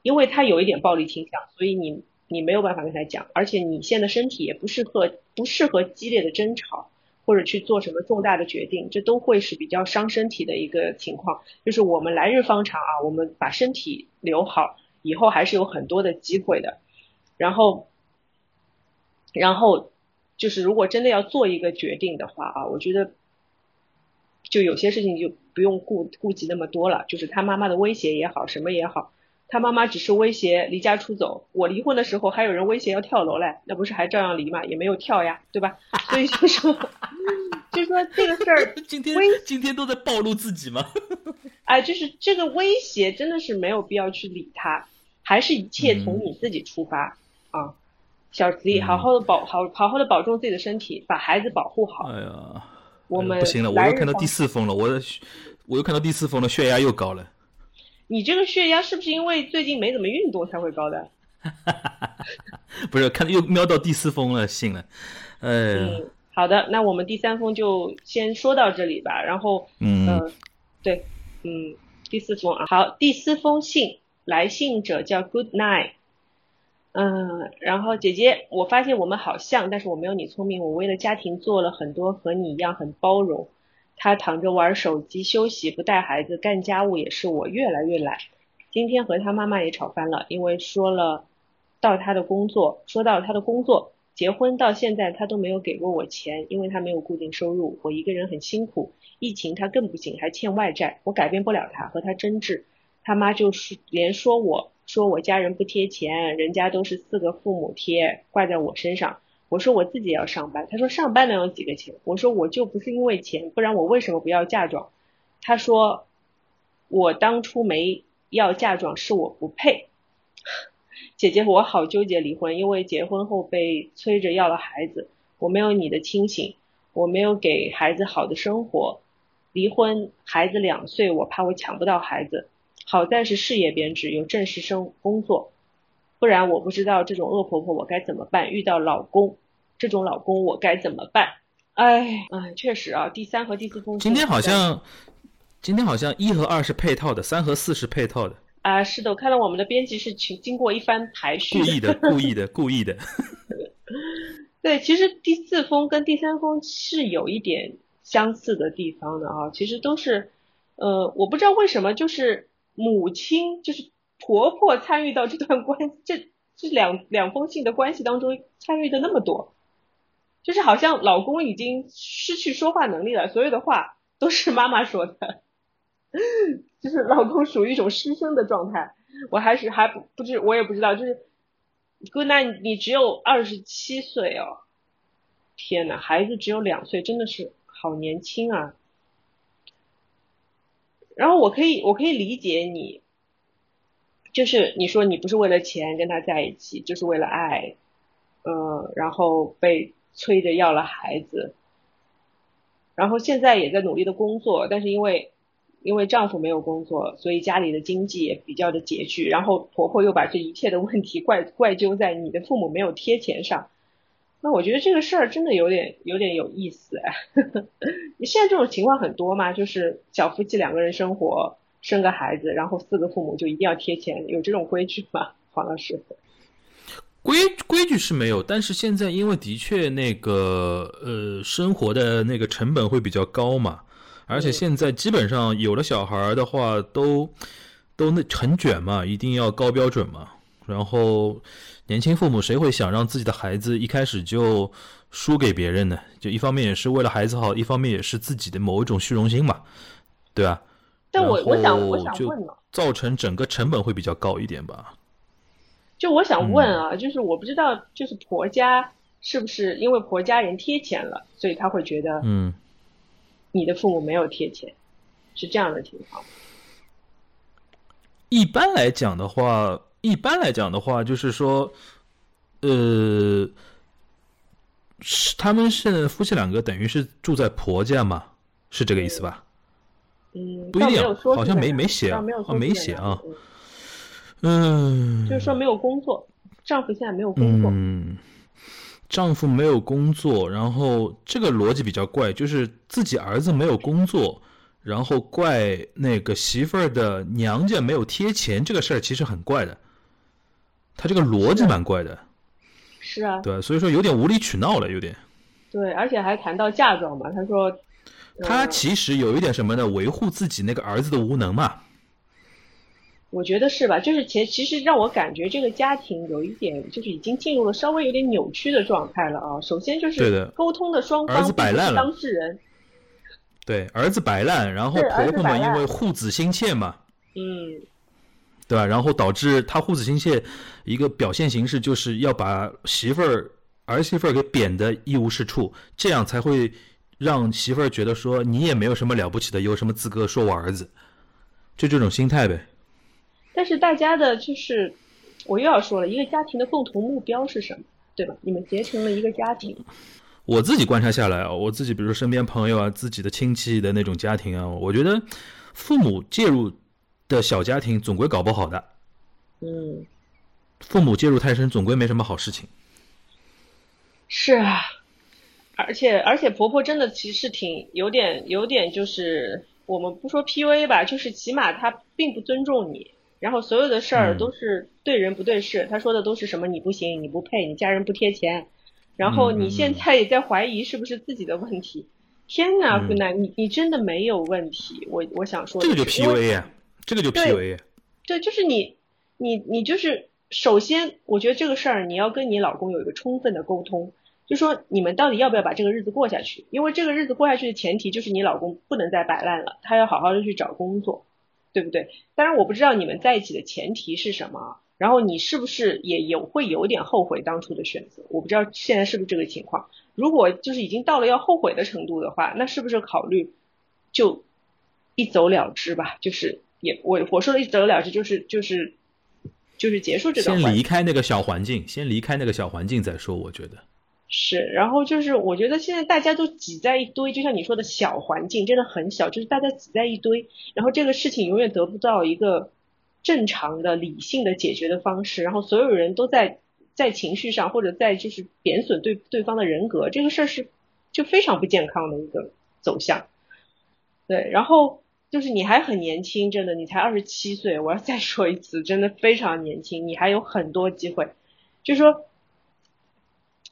因为他有一点暴力倾向，所以你你没有办法跟他讲，而且你现在身体也不适合不适合激烈的争吵或者去做什么重大的决定，这都会是比较伤身体的一个情况。就是我们来日方长啊，我们把身体留好，以后还是有很多的机会的。然后，然后。就是如果真的要做一个决定的话啊，我觉得就有些事情就不用顾顾及那么多了。就是他妈妈的威胁也好，什么也好，他妈妈只是威胁离家出走。我离婚的时候还有人威胁要跳楼嘞，那不是还照样离嘛，也没有跳呀，对吧？所以就说，就说这个事儿，今天今天都在暴露自己吗？哎，就是这个威胁真的是没有必要去理他，还是一切从你自己出发啊。小吉，好好的保好好好的保重自己的身体，把孩子保护好。哎呀，我们不行了，我又看到第四封了，我的我又看到第四封了，血压又高了。你这个血压是不是因为最近没怎么运动才会高的？不是，看又瞄到第四封了，信了。嗯，好的，那我们第三封就先说到这里吧。然后，嗯，对，嗯，第四封啊，好，第四封信，来信者叫 Good Night。嗯，然后姐姐，我发现我们好像，但是我没有你聪明。我为了家庭做了很多和你一样很包容。他躺着玩手机休息，不带孩子，干家务也是我越来越懒。今天和他妈妈也吵翻了，因为说了到他的工作，说到他的工作，结婚到现在他都没有给过我钱，因为他没有固定收入，我一个人很辛苦。疫情他更不行，还欠外债，我改变不了他，和他争执。他妈就是连说我。说我家人不贴钱，人家都是四个父母贴，挂在我身上。我说我自己要上班，他说上班能有几个钱？我说我就不是因为钱，不然我为什么不要嫁妆？他说我当初没要嫁妆是我不配。姐姐，我好纠结离婚，因为结婚后被催着要了孩子，我没有你的清醒，我没有给孩子好的生活。离婚，孩子两岁，我怕我抢不到孩子。好在是事业编制，有正式生工作，不然我不知道这种恶婆婆我该怎么办。遇到老公，这种老公我该怎么办？哎哎，确实啊，第三和第四封今天好像，今天好像一和二是配套的，三和四是配套的。啊，是的，我看到我们的编辑是经经过一番排序，故意的，故意的，故意的。对，其实第四封跟第三封是有一点相似的地方的啊，其实都是，呃，我不知道为什么，就是母亲，就是婆婆参与到这段关这 这两两封信的关系当中参与的那么多，就是好像老公已经失去说话能力了，所有的话都是妈妈说的，就是老公属于一种失声的状态，我还是还不不知我也不知道，就是。姑娘，你只有二十七岁哦，天呐，孩子只有两岁，真的是好年轻啊。然后我可以，我可以理解你，就是你说你不是为了钱跟他在一起，就是为了爱，嗯，然后被催着要了孩子，然后现在也在努力的工作，但是因为。因为丈夫没有工作，所以家里的经济也比较的拮据。然后婆婆又把这一切的问题怪怪揪在你的父母没有贴钱上。那我觉得这个事儿真的有点有点有意思哎。你 现在这种情况很多嘛？就是小夫妻两个人生活，生个孩子，然后四个父母就一定要贴钱，有这种规矩吗？黄老师？规规矩是没有，但是现在因为的确那个呃生活的那个成本会比较高嘛。而且现在基本上有了小孩的话，都都那很卷嘛，一定要高标准嘛。然后年轻父母谁会想让自己的孩子一开始就输给别人呢？就一方面也是为了孩子好，一方面也是自己的某一种虚荣心嘛，对吧？但我我想我想问了，造成整个成本会比较高一点吧？就我想问啊，就是我不知道，就是婆家是不是因为婆家人贴钱了，所以他会觉得嗯。你的父母没有贴钱，是这样的情况。一般来讲的话，一般来讲的话，就是说，呃，是他们是夫妻两个，等于是住在婆家嘛，是这个意思吧？嗯，不一定，好像没没写啊，没写啊。嗯，就是说没有工作，丈夫现在没有工作。嗯。丈夫没有工作，然后这个逻辑比较怪，就是自己儿子没有工作，然后怪那个媳妇儿的娘家没有贴钱，这个事儿其实很怪的，他这个逻辑蛮怪的。是啊。对，所以说有点无理取闹了，有点。对，而且还谈到嫁妆嘛，他说。他其实有一点什么呢？维护自己那个儿子的无能嘛。我觉得是吧？就是其其实让我感觉这个家庭有一点，就是已经进入了稍微有点扭曲的状态了啊。首先就是沟通的双方摆烂了，当事人。对，儿子摆烂，然后婆婆们因为护子心切嘛，嗯，对吧？然后导致他护子心切，一个表现形式就是要把媳妇儿儿媳妇儿给贬得一无是处，这样才会让媳妇儿觉得说你也没有什么了不起的，有什么资格说我儿子？就这种心态呗。但是大家的就是，我又要说了一个家庭的共同目标是什么，对吧？你们结成了一个家庭。我自己观察下来啊，我自己比如说身边朋友啊，自己的亲戚的那种家庭啊，我觉得父母介入的小家庭总归搞不好的。嗯。父母介入太深，总归没什么好事情。是啊，而且而且婆婆真的其实挺有点有点就是。我们不说 PUA 吧，就是起码她并不尊重你，然后所有的事儿都是对人不对事，她说的都是什么你不行，你不配，你家人不贴钱，然后你现在也在怀疑是不是自己的问题。天呐，姑娘，你你真的没有问题。我我想说，这个就 PUA 呀，这个就 PUA。对，就是你你你就是首先，我觉得这个事儿你要跟你老公有一个充分的沟通。就说你们到底要不要把这个日子过下去？因为这个日子过下去的前提就是你老公不能再摆烂了，他要好好的去找工作，对不对？当然我不知道你们在一起的前提是什么，然后你是不是也有会有点后悔当初的选择？我不知道现在是不是这个情况。如果就是已经到了要后悔的程度的话，那是不是考虑就一走了之吧？就是也我我说的一走了之就是就是就是结束这段。先离开那个小环境，先离开那个小环境再说。我觉得。是，然后就是我觉得现在大家都挤在一堆，就像你说的小环境，真的很小，就是大家挤在一堆，然后这个事情永远得不到一个正常的、理性的解决的方式，然后所有人都在在情绪上或者在就是贬损对对方的人格，这个事儿是就非常不健康的一个走向。对，然后就是你还很年轻，真的，你才二十七岁，我要再说一次，真的非常年轻，你还有很多机会。就说，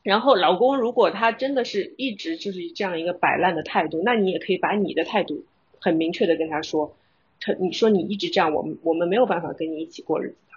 然后老公如果他真的是一直就是这样一个摆烂的态度，那你也可以把你的态度很明确的跟他说，他你说你一直这样，我们我们没有办法跟你一起过日子的。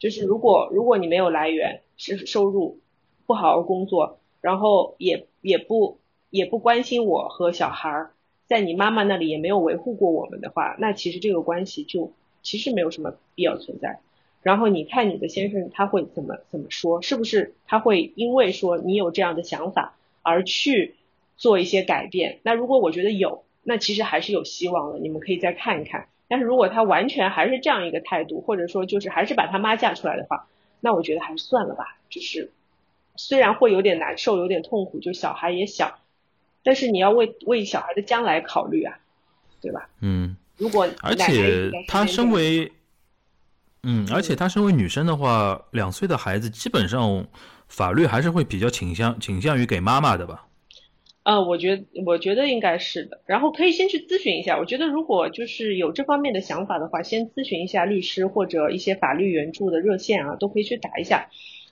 就是如果如果你没有来源是收入，不好好工作，然后也也不也不关心我和小孩儿，在你妈妈那里也没有维护过我们的话，那其实这个关系就其实没有什么必要存在。然后你看你的先生他会怎么怎么说？是不是他会因为说你有这样的想法而去做一些改变？那如果我觉得有，那其实还是有希望的，你们可以再看一看。但是如果他完全还是这样一个态度，或者说就是还是把他妈嫁出来的话，那我觉得还是算了吧。就是虽然会有点难受，有点痛苦，就小孩也小，但是你要为为小孩的将来考虑啊，对吧？嗯。如果而且他身为。嗯，而且她身为女生的话，两岁的孩子基本上法律还是会比较倾向倾向于给妈妈的吧？呃，我觉得我觉得应该是的。然后可以先去咨询一下。我觉得如果就是有这方面的想法的话，先咨询一下律师或者一些法律援助的热线啊，都可以去打一下，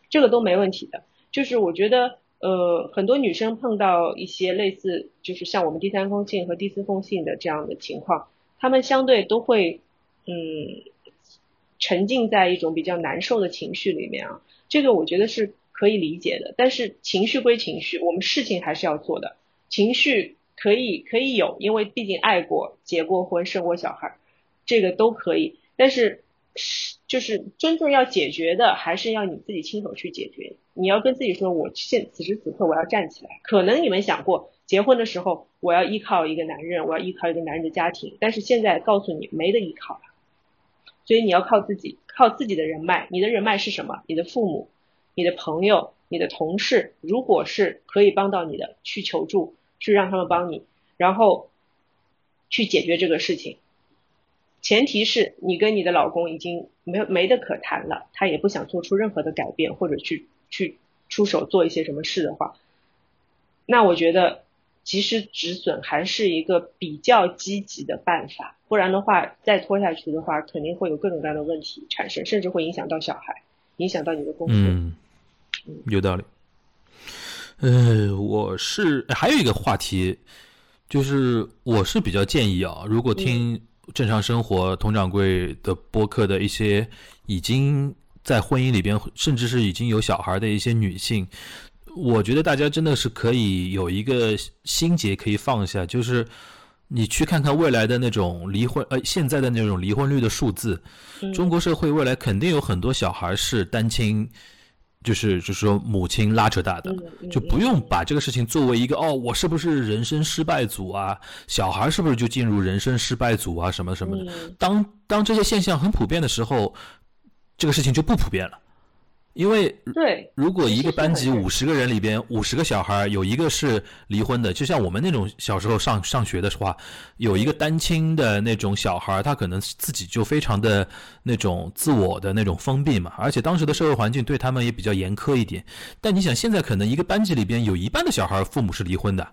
这个都没问题的。就是我觉得呃，很多女生碰到一些类似就是像我们第三封信和第四封信的这样的情况，她们相对都会嗯。沉浸在一种比较难受的情绪里面啊，这个我觉得是可以理解的。但是情绪归情绪，我们事情还是要做的。情绪可以可以有，因为毕竟爱过、结过婚、生过小孩，这个都可以。但是是就是真正要解决的，还是要你自己亲手去解决。你要跟自己说，我现此时此刻我要站起来。可能你们想过，结婚的时候我要依靠一个男人，我要依靠一个男人的家庭，但是现在告诉你没得依靠了。所以你要靠自己，靠自己的人脉。你的人脉是什么？你的父母、你的朋友、你的同事，如果是可以帮到你的，去求助，去让他们帮你，然后去解决这个事情。前提是你跟你的老公已经没没得可谈了，他也不想做出任何的改变，或者去去出手做一些什么事的话，那我觉得。及时止损还是一个比较积极的办法，不然的话，再拖下去的话，肯定会有各种各样的问题产生，甚至会影响到小孩，影响到你的工作。嗯，有道理。呃，我是还有一个话题，就是我是比较建议啊，如果听正常生活佟掌柜的播客的一些已经在婚姻里边，甚至是已经有小孩的一些女性。我觉得大家真的是可以有一个心结可以放下，就是你去看看未来的那种离婚，呃，现在的那种离婚率的数字，中国社会未来肯定有很多小孩是单亲，就是就是说母亲拉扯大的，就不用把这个事情作为一个哦，我是不是人生失败组啊？小孩是不是就进入人生失败组啊？什么什么的？当当这些现象很普遍的时候，这个事情就不普遍了。因为对，如果一个班级五十个人里边五十个小孩有一个是离婚的，就像我们那种小时候上上学的话，有一个单亲的那种小孩，他可能自己就非常的那种自我的那种封闭嘛，而且当时的社会环境对他们也比较严苛一点。但你想，现在可能一个班级里边有一半的小孩父母是离婚的，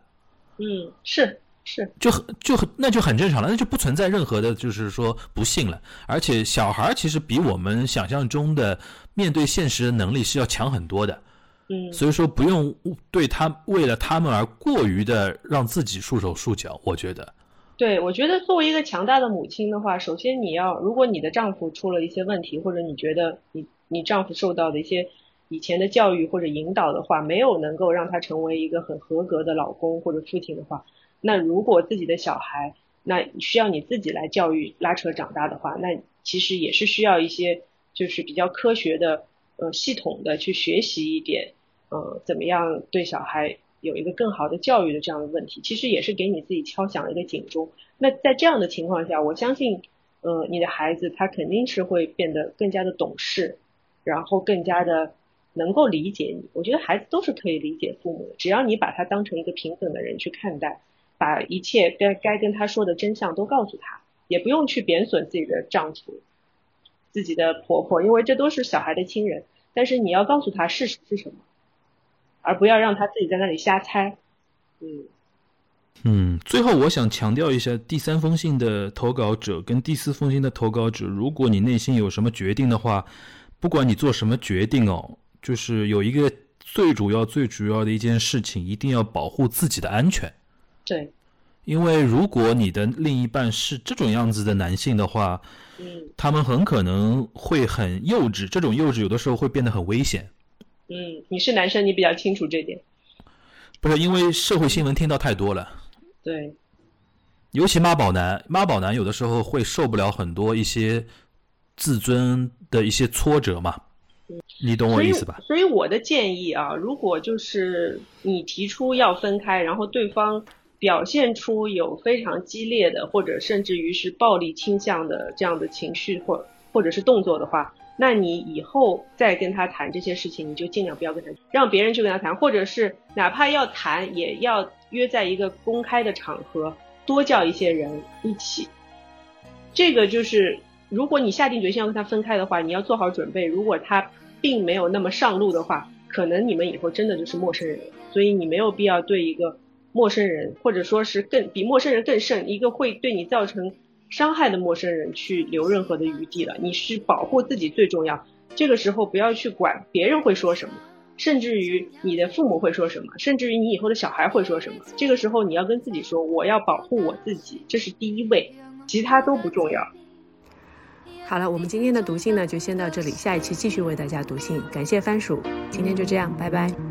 嗯，是。是，就很就很那就很正常了，那就不存在任何的，就是说不幸了。而且小孩其实比我们想象中的面对现实的能力是要强很多的，嗯，所以说不用对他为了他们而过于的让自己束手束脚。我觉得，对，我觉得作为一个强大的母亲的话，首先你要，如果你的丈夫出了一些问题，或者你觉得你你丈夫受到的一些以前的教育或者引导的话，没有能够让他成为一个很合格的老公或者父亲的话。那如果自己的小孩，那需要你自己来教育拉扯长大的话，那其实也是需要一些就是比较科学的呃系统的去学习一点呃怎么样对小孩有一个更好的教育的这样的问题，其实也是给你自己敲响了一个警钟。那在这样的情况下，我相信呃你的孩子他肯定是会变得更加的懂事，然后更加的能够理解你。我觉得孩子都是可以理解父母的，只要你把他当成一个平等的人去看待。把一切该该跟他说的真相都告诉他，也不用去贬损自己的丈夫、自己的婆婆，因为这都是小孩的亲人。但是你要告诉他事实是什么，而不要让他自己在那里瞎猜。嗯嗯，最后我想强调一下，第三封信的投稿者跟第四封信的投稿者，如果你内心有什么决定的话，不管你做什么决定哦，就是有一个最主要、最主要的一件事情，一定要保护自己的安全。对，因为如果你的另一半是这种样子的男性的话，嗯他们很可能会很幼稚，这种幼稚有的时候会变得很危险。嗯，你是男生，你比较清楚这点。不是因为社会新闻听到太多了，对，尤其妈宝男，妈宝男有的时候会受不了很多一些自尊的一些挫折嘛，你懂我意思吧？所以我的建议啊，如果就是你提出要分开，然后对方表现出有非常激烈的，或者甚至于是暴力倾向的这样的情绪或或者是动作的话，那你以后再跟他谈这些事情，你就尽量不要跟他，让别人去跟他谈，或者是哪怕要谈，也要约在一个公开的场合，多叫一些人一起。这个就是，如果你下定决心要跟他分开的话，你要做好准备。如果他并没有那么上路的话，可能你们以后真的就是陌生人了。所以你没有必要对一个陌生人，或者说是更比陌生人更甚，一个会对你造成伤害的陌生人去留任何的余地了。你是保护自己最重要。这个时候不要去管别人会说什么，甚至于你的父母会说什么，甚至于你以后的小孩会说什么。这个时候你要跟自己说，我要保护我自己，这是第一位，其他都不重要。好了，我们今天的读信呢就先到这里，下一期继续为大家读信。感谢番薯，今天就这样，拜拜。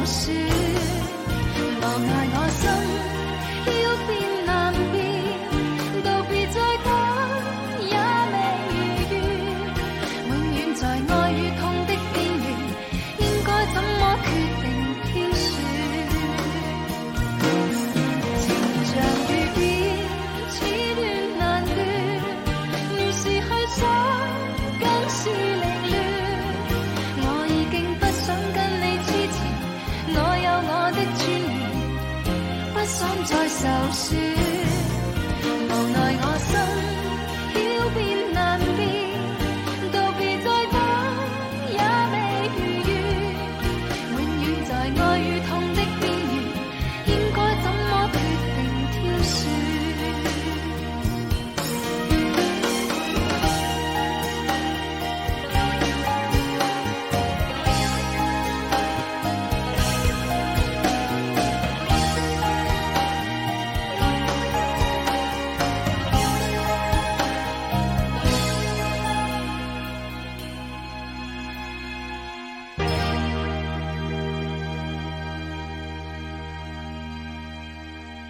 再受損。